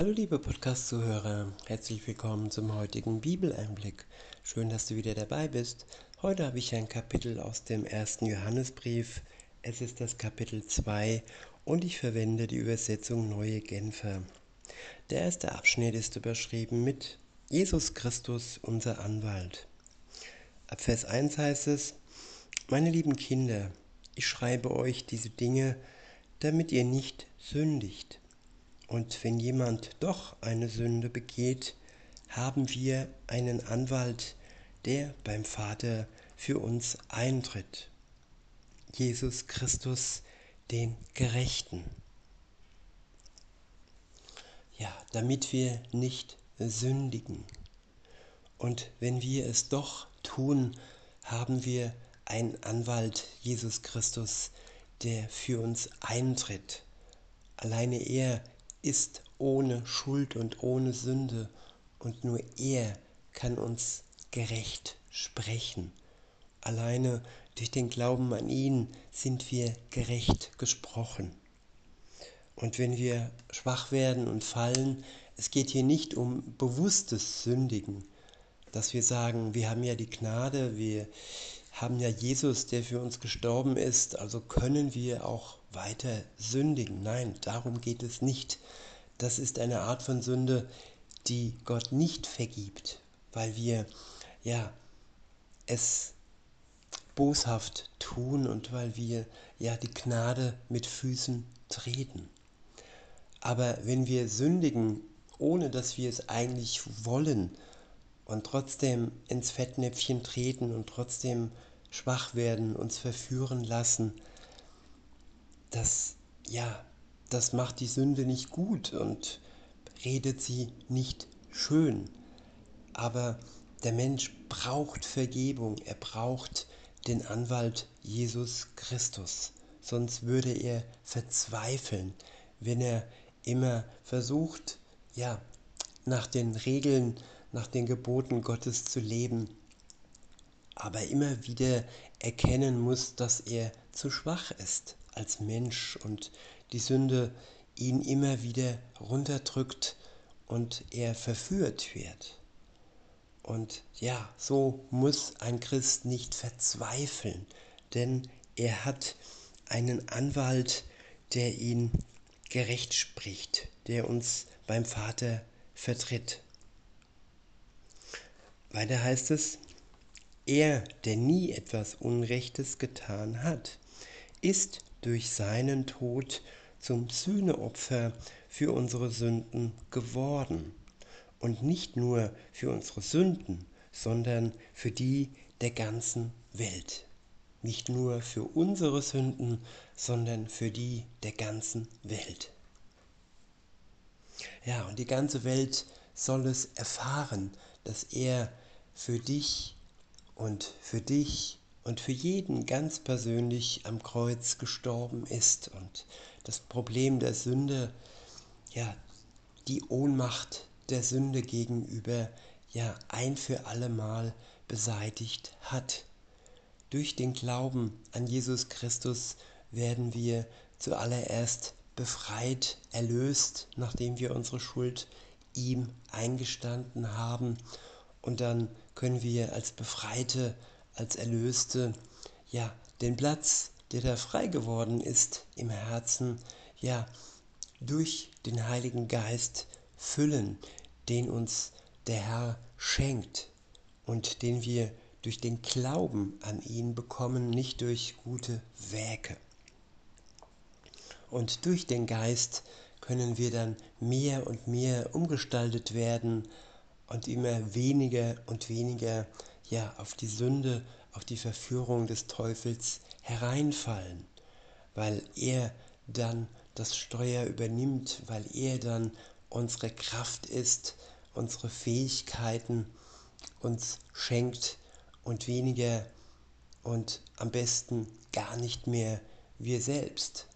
Hallo liebe Podcast-Zuhörer, herzlich willkommen zum heutigen Bibeleinblick. Schön, dass du wieder dabei bist. Heute habe ich ein Kapitel aus dem ersten Johannesbrief. Es ist das Kapitel 2 und ich verwende die Übersetzung Neue Genfer. Der erste Abschnitt ist überschrieben mit Jesus Christus, unser Anwalt. Ab Vers 1 heißt es, meine lieben Kinder, ich schreibe euch diese Dinge, damit ihr nicht sündigt. Und wenn jemand doch eine Sünde begeht, haben wir einen Anwalt, der beim Vater für uns eintritt. Jesus Christus, den Gerechten. Ja, damit wir nicht sündigen. Und wenn wir es doch tun, haben wir einen Anwalt, Jesus Christus, der für uns eintritt. Alleine er ist ohne Schuld und ohne Sünde und nur er kann uns gerecht sprechen. Alleine durch den Glauben an ihn sind wir gerecht gesprochen. Und wenn wir schwach werden und fallen, es geht hier nicht um bewusstes Sündigen, dass wir sagen, wir haben ja die Gnade, wir haben ja Jesus, der für uns gestorben ist, also können wir auch weiter sündigen. Nein, darum geht es nicht. Das ist eine Art von Sünde, die Gott nicht vergibt, weil wir ja es boshaft tun und weil wir ja die Gnade mit Füßen treten. Aber wenn wir sündigen, ohne dass wir es eigentlich wollen und trotzdem ins Fettnäpfchen treten und trotzdem schwach werden, uns verführen lassen, das, ja, das macht die Sünde nicht gut und redet sie nicht schön. Aber der Mensch braucht Vergebung, er braucht den Anwalt Jesus Christus. Sonst würde er verzweifeln, wenn er immer versucht, ja, nach den Regeln, nach den Geboten Gottes zu leben, aber immer wieder erkennen muss, dass er zu schwach ist als Mensch und die Sünde ihn immer wieder runterdrückt und er verführt wird. Und ja, so muss ein Christ nicht verzweifeln, denn er hat einen Anwalt, der ihn gerecht spricht, der uns beim Vater vertritt. Weiter heißt es, er, der nie etwas Unrechtes getan hat, ist durch seinen Tod zum Sühneopfer für unsere Sünden geworden. Und nicht nur für unsere Sünden, sondern für die der ganzen Welt. Nicht nur für unsere Sünden, sondern für die der ganzen Welt. Ja, und die ganze Welt soll es erfahren, dass er für dich und für dich und für jeden ganz persönlich am Kreuz gestorben ist und das Problem der Sünde, ja, die Ohnmacht der Sünde gegenüber, ja, ein für allemal beseitigt hat. Durch den Glauben an Jesus Christus werden wir zuallererst befreit, erlöst, nachdem wir unsere Schuld ihm eingestanden haben. Und dann können wir als Befreite als Erlöste, ja, den Platz, der da frei geworden ist im Herzen, ja, durch den Heiligen Geist füllen, den uns der Herr schenkt und den wir durch den Glauben an ihn bekommen, nicht durch gute Werke. Und durch den Geist können wir dann mehr und mehr umgestaltet werden und immer weniger und weniger ja auf die Sünde, auf die Verführung des Teufels hereinfallen, weil er dann das Steuer übernimmt, weil er dann unsere Kraft ist, unsere Fähigkeiten uns schenkt und weniger und am besten gar nicht mehr wir selbst.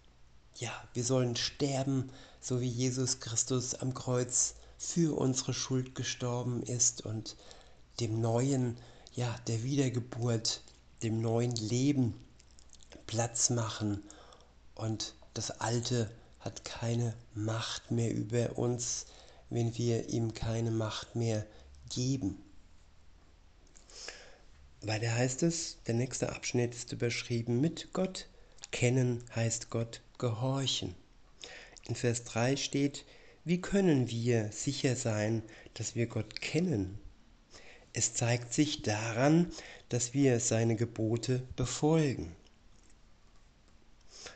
Ja, wir sollen sterben, so wie Jesus Christus am Kreuz für unsere Schuld gestorben ist und dem neuen ja, der Wiedergeburt, dem neuen Leben Platz machen und das Alte hat keine Macht mehr über uns. wenn wir ihm keine Macht mehr geben. Weiter heißt es, der nächste Abschnitt ist überschrieben mit Gott kennen heißt Gott gehorchen. In Vers 3 steht, wie können wir sicher sein, dass wir Gott kennen? Es zeigt sich daran, dass wir seine Gebote befolgen.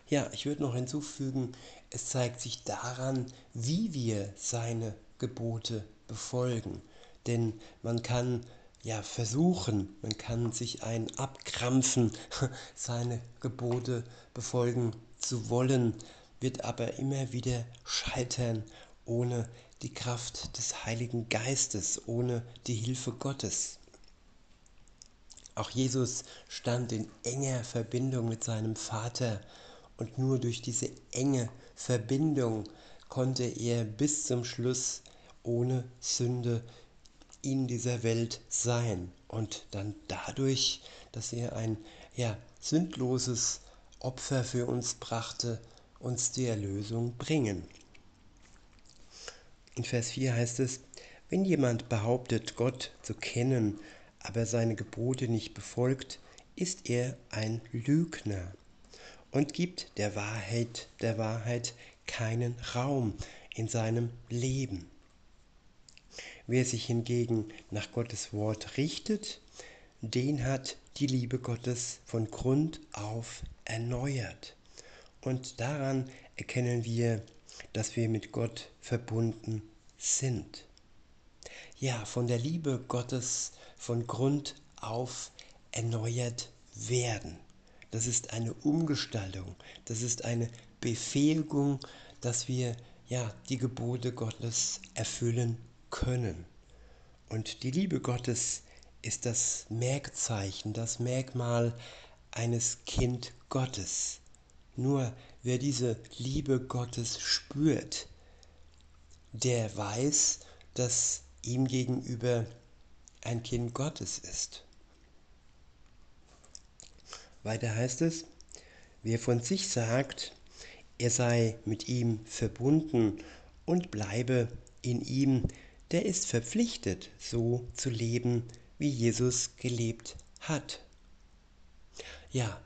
Ja, ich würde noch hinzufügen, es zeigt sich daran, wie wir seine Gebote befolgen. Denn man kann ja versuchen, man kann sich ein abkrampfen, seine Gebote befolgen zu wollen, wird aber immer wieder scheitern ohne die Kraft des Heiligen Geistes, ohne die Hilfe Gottes. Auch Jesus stand in enger Verbindung mit seinem Vater und nur durch diese enge Verbindung konnte er bis zum Schluss ohne Sünde in dieser Welt sein und dann dadurch, dass er ein ja, sündloses Opfer für uns brachte, uns die Erlösung bringen. In Vers 4 heißt es, wenn jemand behauptet, Gott zu kennen, aber seine Gebote nicht befolgt, ist er ein Lügner und gibt der Wahrheit, der Wahrheit keinen Raum in seinem Leben. Wer sich hingegen nach Gottes Wort richtet, den hat die Liebe Gottes von Grund auf erneuert. Und daran erkennen wir, dass wir mit Gott verbunden sind. Ja, von der Liebe Gottes von Grund auf erneuert werden. Das ist eine Umgestaltung, das ist eine Befähigung, dass wir ja die Gebote Gottes erfüllen können. Und die Liebe Gottes ist das Merkzeichen, das Merkmal eines Kind Gottes. Nur wer diese Liebe Gottes spürt, der weiß, dass ihm gegenüber ein Kind Gottes ist. Weiter heißt es, wer von sich sagt, er sei mit ihm verbunden und bleibe in ihm, der ist verpflichtet, so zu leben, wie Jesus gelebt hat. Ja,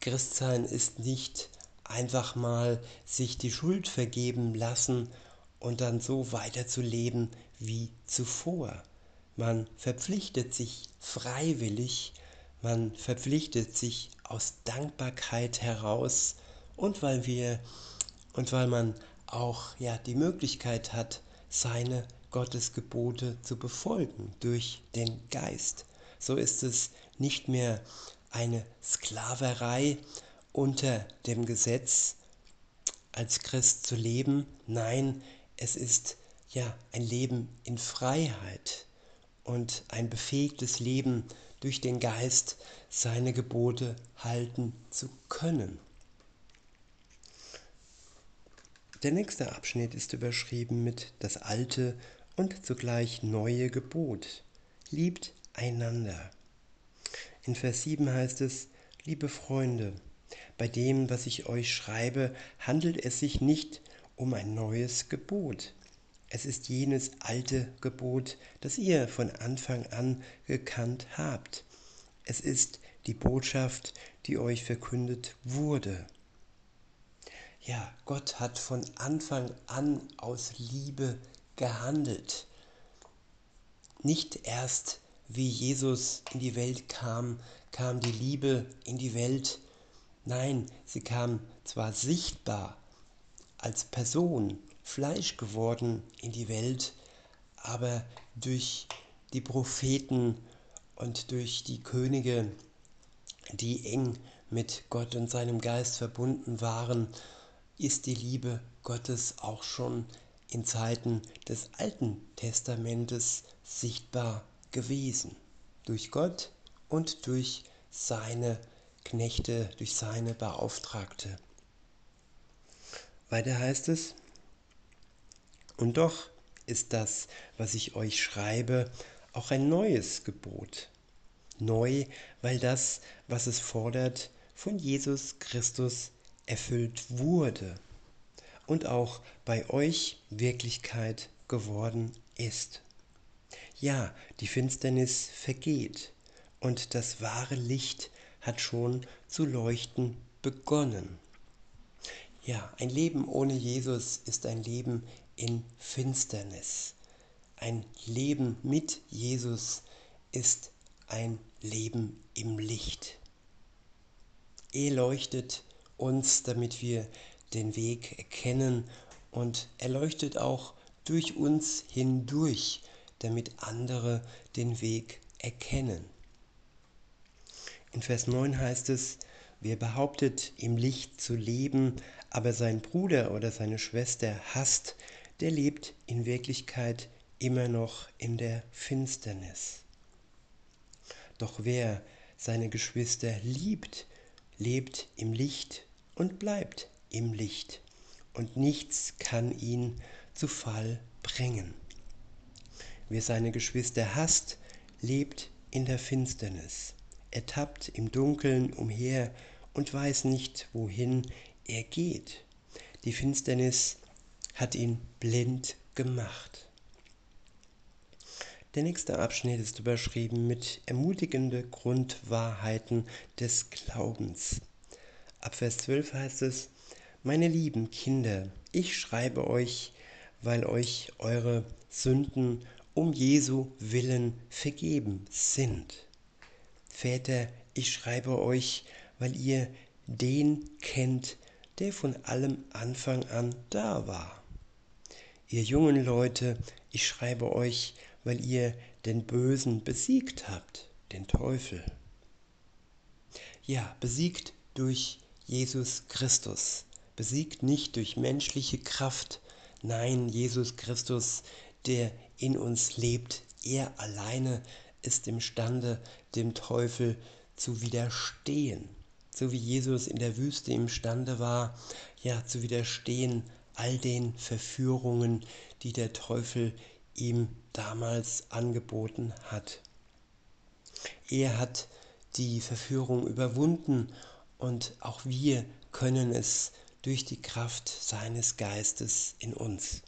Christsein ist nicht einfach mal sich die Schuld vergeben lassen und dann so weiterzuleben wie zuvor. Man verpflichtet sich freiwillig, man verpflichtet sich aus Dankbarkeit heraus und weil wir und weil man auch ja die Möglichkeit hat, seine Gottesgebote zu befolgen durch den Geist. So ist es nicht mehr eine Sklaverei unter dem Gesetz als Christ zu leben. Nein, es ist ja ein Leben in Freiheit und ein befähigtes Leben durch den Geist, seine Gebote halten zu können. Der nächste Abschnitt ist überschrieben mit das alte und zugleich neue Gebot. Liebt einander. In Vers 7 heißt es, liebe Freunde, bei dem, was ich euch schreibe, handelt es sich nicht um ein neues Gebot. Es ist jenes alte Gebot, das ihr von Anfang an gekannt habt. Es ist die Botschaft, die euch verkündet wurde. Ja, Gott hat von Anfang an aus Liebe gehandelt. Nicht erst wie Jesus in die Welt kam, kam die Liebe in die Welt. Nein, sie kam zwar sichtbar als Person, Fleisch geworden in die Welt, aber durch die Propheten und durch die Könige, die eng mit Gott und seinem Geist verbunden waren, ist die Liebe Gottes auch schon in Zeiten des Alten Testamentes sichtbar gewesen. Durch Gott und durch seine Knechte, durch seine Beauftragte. Weiter heißt es, und doch ist das, was ich euch schreibe, auch ein neues Gebot. Neu, weil das, was es fordert, von Jesus Christus erfüllt wurde. und auch bei euch Wirklichkeit geworden ist. Ja, die Finsternis vergeht und das wahre Licht hat schon zu leuchten begonnen. Ja, ein Leben ohne Jesus ist ein Leben in Finsternis. Ein Leben mit Jesus ist ein Leben im Licht. Er leuchtet uns, damit wir den Weg erkennen und er leuchtet auch durch uns hindurch, damit andere den Weg erkennen. In Vers 9 heißt es, wer behauptet, im Licht zu leben, aber sein Bruder oder seine Schwester hasst, der lebt in Wirklichkeit immer noch in der Finsternis. Doch wer seine Geschwister liebt, lebt im Licht und bleibt im Licht, und nichts kann ihn zu Fall bringen. Wer seine Geschwister hasst, lebt in der Finsternis. Er tappt im Dunkeln umher und weiß nicht, wohin er geht. Die Finsternis hat ihn blind gemacht. Der nächste Abschnitt ist überschrieben mit ermutigende Grundwahrheiten des Glaubens. Ab Vers 12 heißt es, meine lieben Kinder, ich schreibe euch, weil euch eure Sünden um Jesu willen vergeben sind. Väter, ich schreibe euch, weil ihr den kennt, der von allem Anfang an da war. Ihr jungen Leute, ich schreibe euch, weil ihr den Bösen besiegt habt, den Teufel. Ja, besiegt durch Jesus Christus, besiegt nicht durch menschliche Kraft, nein, Jesus Christus, der in uns lebt, er alleine ist imstande, dem Teufel zu widerstehen, so wie Jesus in der Wüste imstande war, ja, zu widerstehen all den Verführungen, die der Teufel ihm damals angeboten hat. Er hat die Verführung überwunden und auch wir können es durch die Kraft seines Geistes in uns.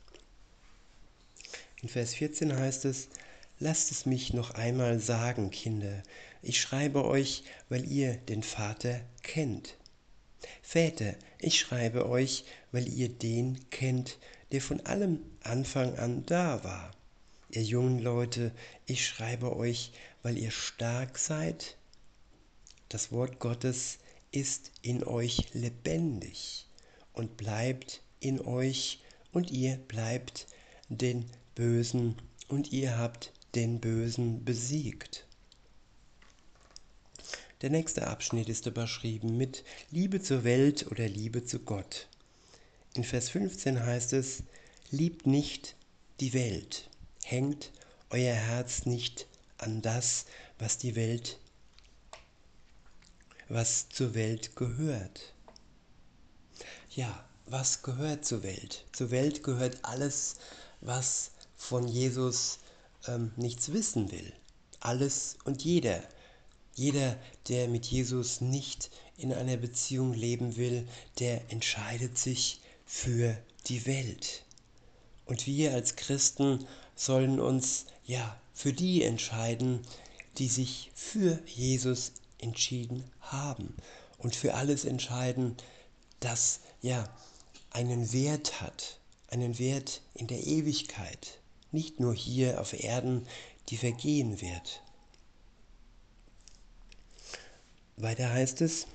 In Vers 14 heißt es, Lasst es mich noch einmal sagen, Kinder, ich schreibe euch, weil ihr den Vater kennt. Väter, ich schreibe euch, weil ihr den kennt, der von allem Anfang an da war. Ihr jungen Leute, ich schreibe euch, weil ihr stark seid. Das Wort Gottes ist in euch lebendig und bleibt in euch und ihr bleibt den Bösen und ihr habt den Bösen besiegt. Der nächste Abschnitt ist überschrieben mit Liebe zur Welt oder Liebe zu Gott. In Vers 15 heißt es, liebt nicht die Welt, hängt euer Herz nicht an das, was die Welt, was zur Welt gehört. Ja, was gehört zur Welt? Zur Welt gehört alles, was von Jesus ähm, nichts wissen will. Alles und jeder. Jeder, der mit Jesus nicht in einer Beziehung leben will, der entscheidet sich für die Welt. Und wir als Christen sollen uns ja für die entscheiden, die sich für Jesus entschieden haben und für alles entscheiden, das ja einen Wert hat, einen Wert in der Ewigkeit, nicht nur hier auf Erden, die vergehen wird. Weiter heißt es,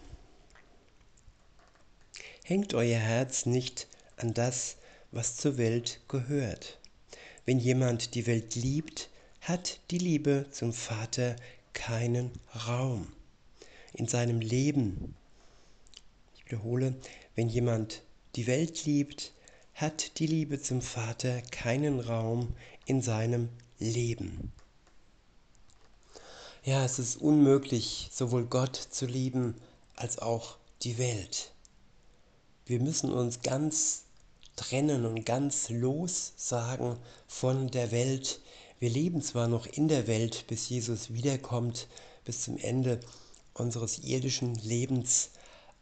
hängt euer Herz nicht an das, was zur Welt gehört. Wenn jemand die Welt liebt, hat die Liebe zum Vater keinen Raum in seinem Leben. Ich wiederhole, wenn jemand die Welt liebt, hat die Liebe zum Vater keinen Raum in seinem Leben. Ja, es ist unmöglich, sowohl Gott zu lieben als auch die Welt. Wir müssen uns ganz trennen und ganz lossagen von der Welt. Wir leben zwar noch in der Welt, bis Jesus wiederkommt, bis zum Ende unseres irdischen Lebens,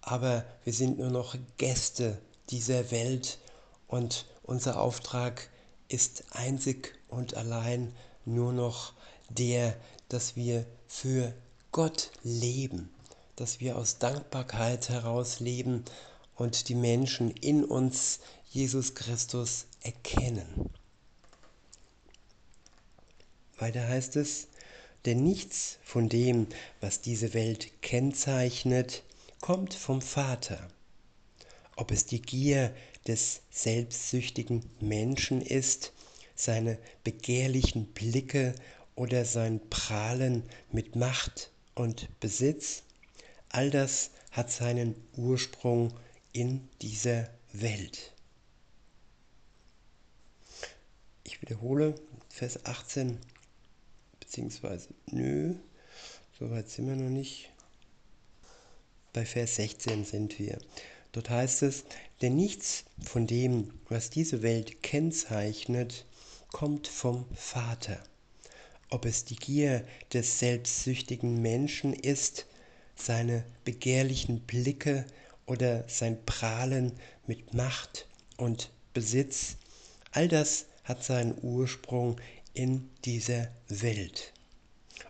aber wir sind nur noch Gäste dieser Welt Und unser Auftrag ist einzig und allein nur noch der, dass wir für Gott leben, dass wir aus Dankbarkeit heraus leben und die Menschen in uns Jesus Christus erkennen. Weiter heißt es, denn nichts von dem, was diese Welt kennzeichnet, kommt vom Vater. Ob es die Gier des selbstsüchtigen Menschen ist, seine begehrlichen Blicke oder sein Prahlen mit Macht und Besitz, all das hat seinen Ursprung in dieser Welt. Ich wiederhole Vers 18, beziehungsweise nö, soweit sind wir noch nicht. Bei Vers 16 sind wir. Dort heißt es, denn nichts von dem, was diese Welt kennzeichnet, kommt vom Vater. Ob es die Gier des selbstsüchtigen Menschen ist, seine begehrlichen Blicke oder sein Prahlen mit Macht und Besitz, all das hat seinen Ursprung in dieser Welt.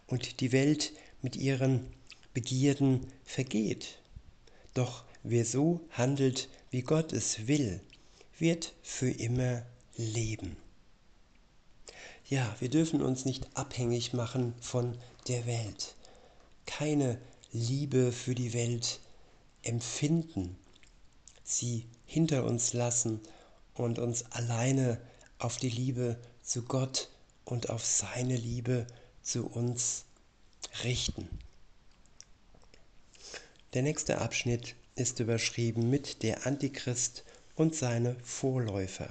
Und die Welt mit ihren Begierden vergeht. Doch wer so handelt, wie Gott es will, wird für immer leben. Ja, wir dürfen uns nicht abhängig machen von der Welt. Keine Liebe für die Welt empfinden, sie hinter uns lassen und uns alleine auf die Liebe zu Gott und auf seine Liebe zu uns richten. Der nächste Abschnitt ist überschrieben mit der Antichrist und seine Vorläufer.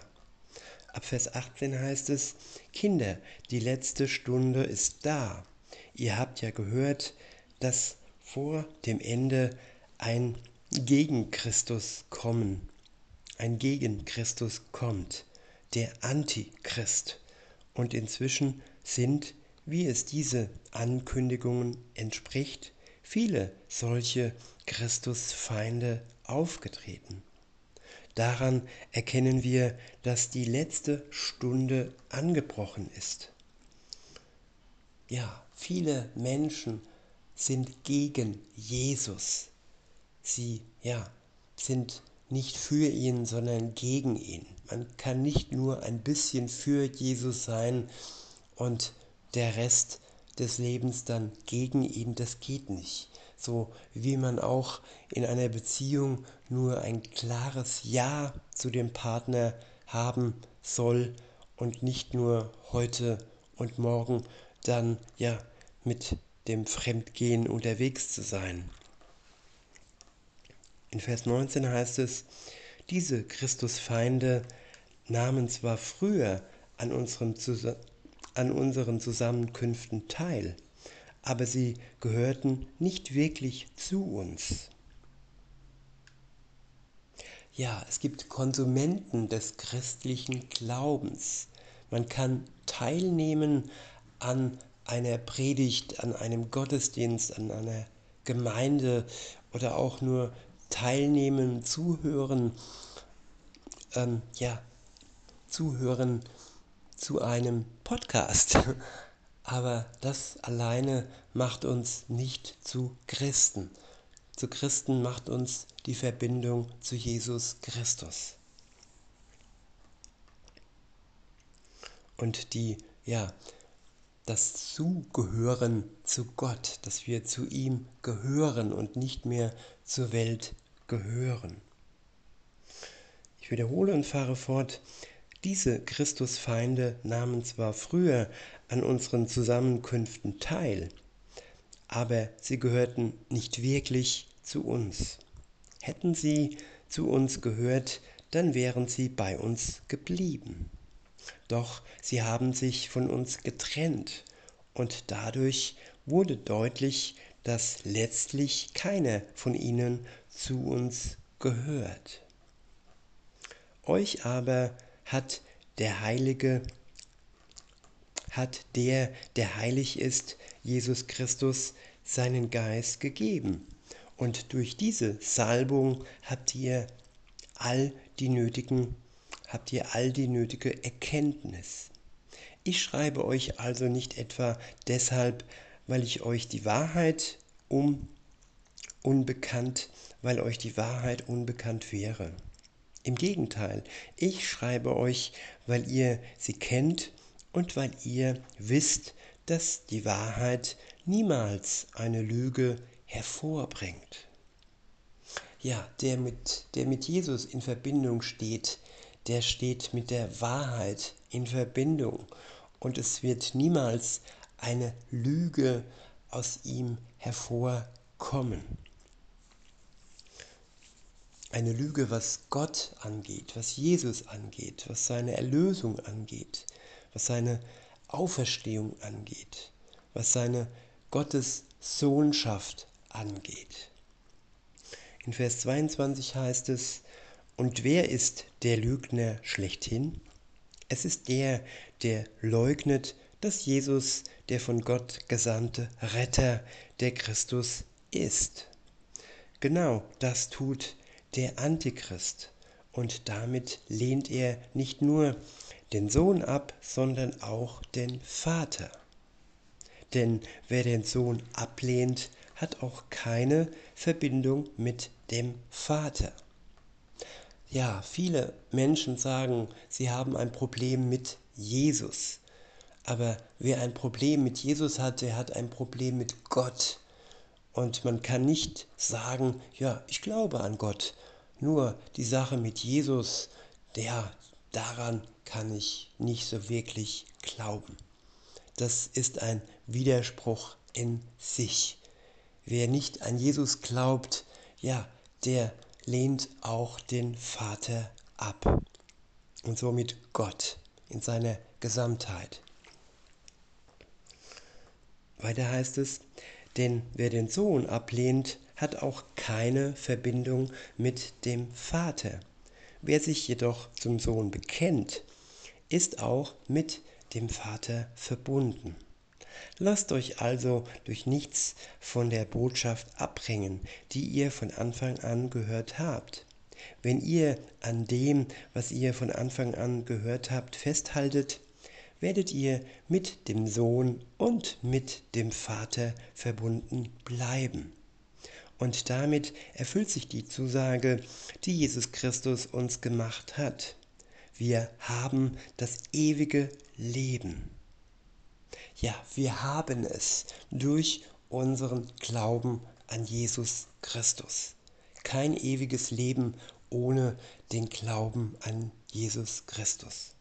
Ab Vers 18 heißt es, Kinder, die letzte Stunde ist da. Ihr habt ja gehört, dass vor dem Ende ein Gegenchristus kommen, ein Gegenchristus kommt, der Antichrist. Und inzwischen sind, wie es diese Ankündigungen entspricht, viele solche Christusfeinde aufgetreten. Daran erkennen wir, dass die letzte Stunde angebrochen ist. Ja, viele Menschen sind gegen Jesus. Sie, ja, sind nicht für ihn, sondern gegen ihn. Man kann nicht nur ein bisschen für Jesus sein und der Rest des Lebens dann gegen ihn, das geht nicht so wie man auch in einer Beziehung nur ein klares Ja zu dem Partner haben soll und nicht nur heute und morgen dann ja mit dem Fremdgehen unterwegs zu sein. In Vers 19 heißt es, diese Christusfeinde nahmen zwar früher an, unserem, an unseren Zusammenkünften teil, aber sie gehörten nicht wirklich zu uns. Ja, es gibt Konsumenten des christlichen Glaubens. Man kann teilnehmen an einer Predigt, an einem Gottesdienst, an einer Gemeinde oder auch nur teilnehmen, zuhören, ähm, ja, zuhören zu einem Podcast. Aber das alleine macht uns nicht zu Christen. Zu Christen macht uns die Verbindung zu Jesus Christus. Und die, ja, das Zugehören zu Gott, dass wir zu ihm gehören und nicht mehr zur Welt gehören. Ich wiederhole und fahre fort. Diese Christusfeinde nahmen zwar früher an unseren Zusammenkünften teil, aber sie gehörten nicht wirklich zu uns. Hätten sie zu uns gehört, dann wären sie bei uns geblieben. Doch sie haben sich von uns getrennt und dadurch wurde deutlich, dass letztlich keiner von ihnen zu uns gehört. Euch aber hat der Heilige hat der, der heilig ist, Jesus Christus, seinen Geist gegeben. Und durch diese Salbung habt ihr all die nötigen habt ihr all die nötige Erkenntnis. Ich schreibe euch also nicht etwa deshalb, weil ich euch die Wahrheit um unbekannt, weil euch die Wahrheit unbekannt wäre. Im Gegenteil, ich schreibe euch, weil ihr sie kennt und weil ihr wisst, dass die Wahrheit niemals eine Lüge hervorbringt. Ja, der mit, der mit Jesus in Verbindung steht, der steht mit der Wahrheit in Verbindung und es wird niemals eine Lüge aus ihm hervorkommen. Eine Lüge, was Gott angeht, was Jesus angeht, was seine Erlösung angeht, was seine Auferstehung angeht, was seine Gottes Sohnschaft angeht. In Vers 22 heißt es, und wer ist der Lügner schlechthin? Es ist der, der leugnet, dass Jesus der von Gott gesandte Retter, der Christus ist. Genau das tut der Antichrist und damit lehnt er nicht nur den Sohn ab, sondern auch den Vater. Denn wer den Sohn ablehnt, hat auch keine Verbindung mit dem Vater. Ja, viele Menschen sagen, sie haben ein Problem mit Jesus. Aber wer ein Problem mit Jesus hat, der hat ein Problem mit Gott. Und man kann nicht sagen, ja, ich glaube an Gott. Nur die Sache mit Jesus, der, daran kann ich nicht so wirklich glauben. Das ist ein Widerspruch in sich. Wer nicht an Jesus glaubt, ja, der lehnt auch den Vater ab und somit Gott in seiner Gesamtheit. Weiter heißt es, denn wer den Sohn ablehnt, hat auch keine Verbindung mit dem Vater. Wer sich jedoch zum Sohn bekennt, ist auch mit dem Vater verbunden. Lasst euch also durch nichts von der Botschaft abbringen, die ihr von Anfang an gehört habt. Wenn ihr an dem, was ihr von Anfang an gehört habt, festhaltet, werdet ihr mit dem Sohn und mit dem Vater verbunden bleiben. Und damit erfüllt sich die Zusage, die Jesus Christus uns gemacht hat. Wir haben das ewige Leben. Ja, wir haben es durch unseren Glauben an Jesus Christus. Kein ewiges Leben ohne den Glauben an Jesus Christus.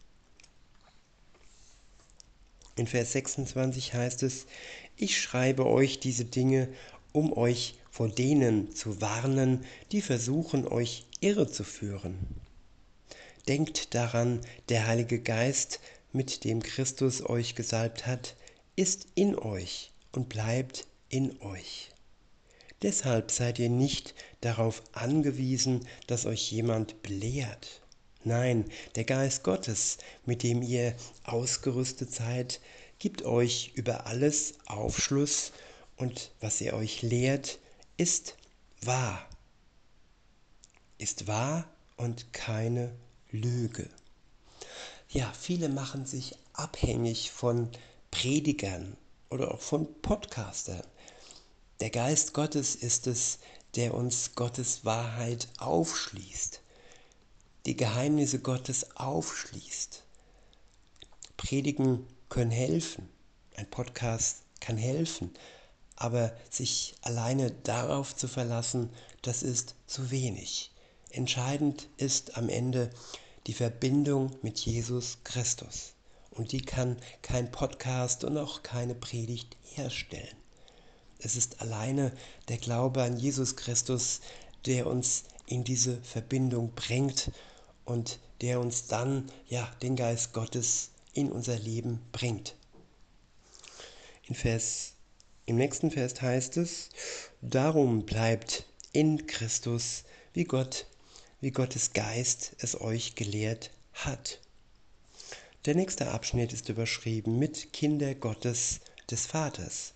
In Vers 26 heißt es, ich schreibe euch diese Dinge, um euch vor denen zu warnen, die versuchen, euch irre zu führen. Denkt daran, der Heilige Geist, mit dem Christus euch gesalbt hat, ist in euch und bleibt in euch. Deshalb seid ihr nicht darauf angewiesen, dass euch jemand belehrt. Nein, der Geist Gottes, mit dem ihr ausgerüstet seid, gibt euch über alles Aufschluss und was er euch lehrt, ist wahr. Ist wahr und keine Lüge. Ja, viele machen sich abhängig von Predigern oder auch von Podcastern. Der Geist Gottes ist es, der uns Gottes Wahrheit aufschließt, die Geheimnisse Gottes aufschließt. Predigen können helfen, ein Podcast kann helfen, aber sich alleine darauf zu verlassen, das ist zu wenig. Entscheidend ist am Ende die Verbindung mit Jesus Christus. Und die kann kein Podcast und auch keine Predigt herstellen. Es ist alleine der Glaube an Jesus Christus, der uns in diese Verbindung bringt und der uns dann ja den Geist Gottes in unser Leben bringt. In Vers im nächsten Vers heißt es, darum bleibt in Christus, wie Gott, wie Gottes Geist es euch gelehrt hat. Der nächste Abschnitt ist überschrieben mit Kinder Gottes des Vaters.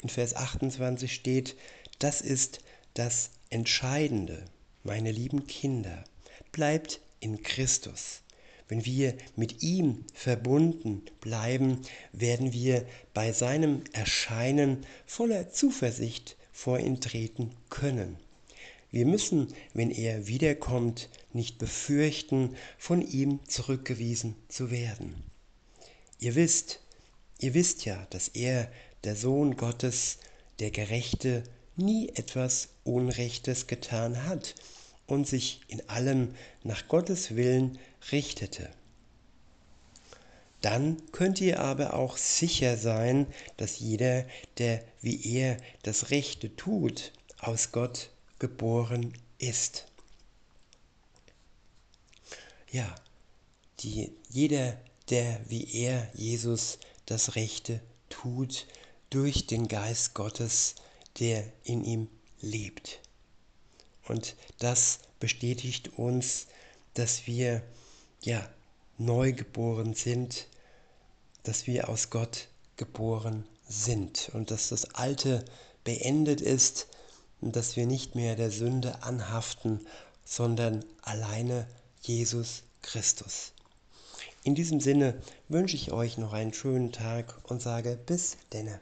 In Vers 28 steht, das ist das Entscheidende, meine lieben Kinder, bleibt in Christus, wenn wir mit ihm verbunden bleiben, werden wir bei seinem Erscheinen voller Zuversicht vor ihn treten können. Wir müssen, wenn er wiederkommt, nicht befürchten, von ihm zurückgewiesen zu werden. Ihr wisst, ihr wisst ja, dass er, der Sohn Gottes, der Gerechte, nie etwas Unrechtes getan hat und sich in allem nach Gottes Willen richtete. Dann könnt ihr aber auch sicher sein, dass jeder, der wie er das Rechte tut, aus Gott geboren ist. Ja, die, jeder, der wie er, Jesus, das Rechte tut, durch den Geist Gottes, der in ihm lebt. Und das bestätigt uns, dass wir ja neugeboren sind, dass wir aus Gott geboren sind und dass das Alte beendet ist und dass wir nicht mehr der Sünde anhaften, sondern alleine Jesus Christus. In diesem Sinne wünsche ich euch noch einen schönen Tag und sage bis denne.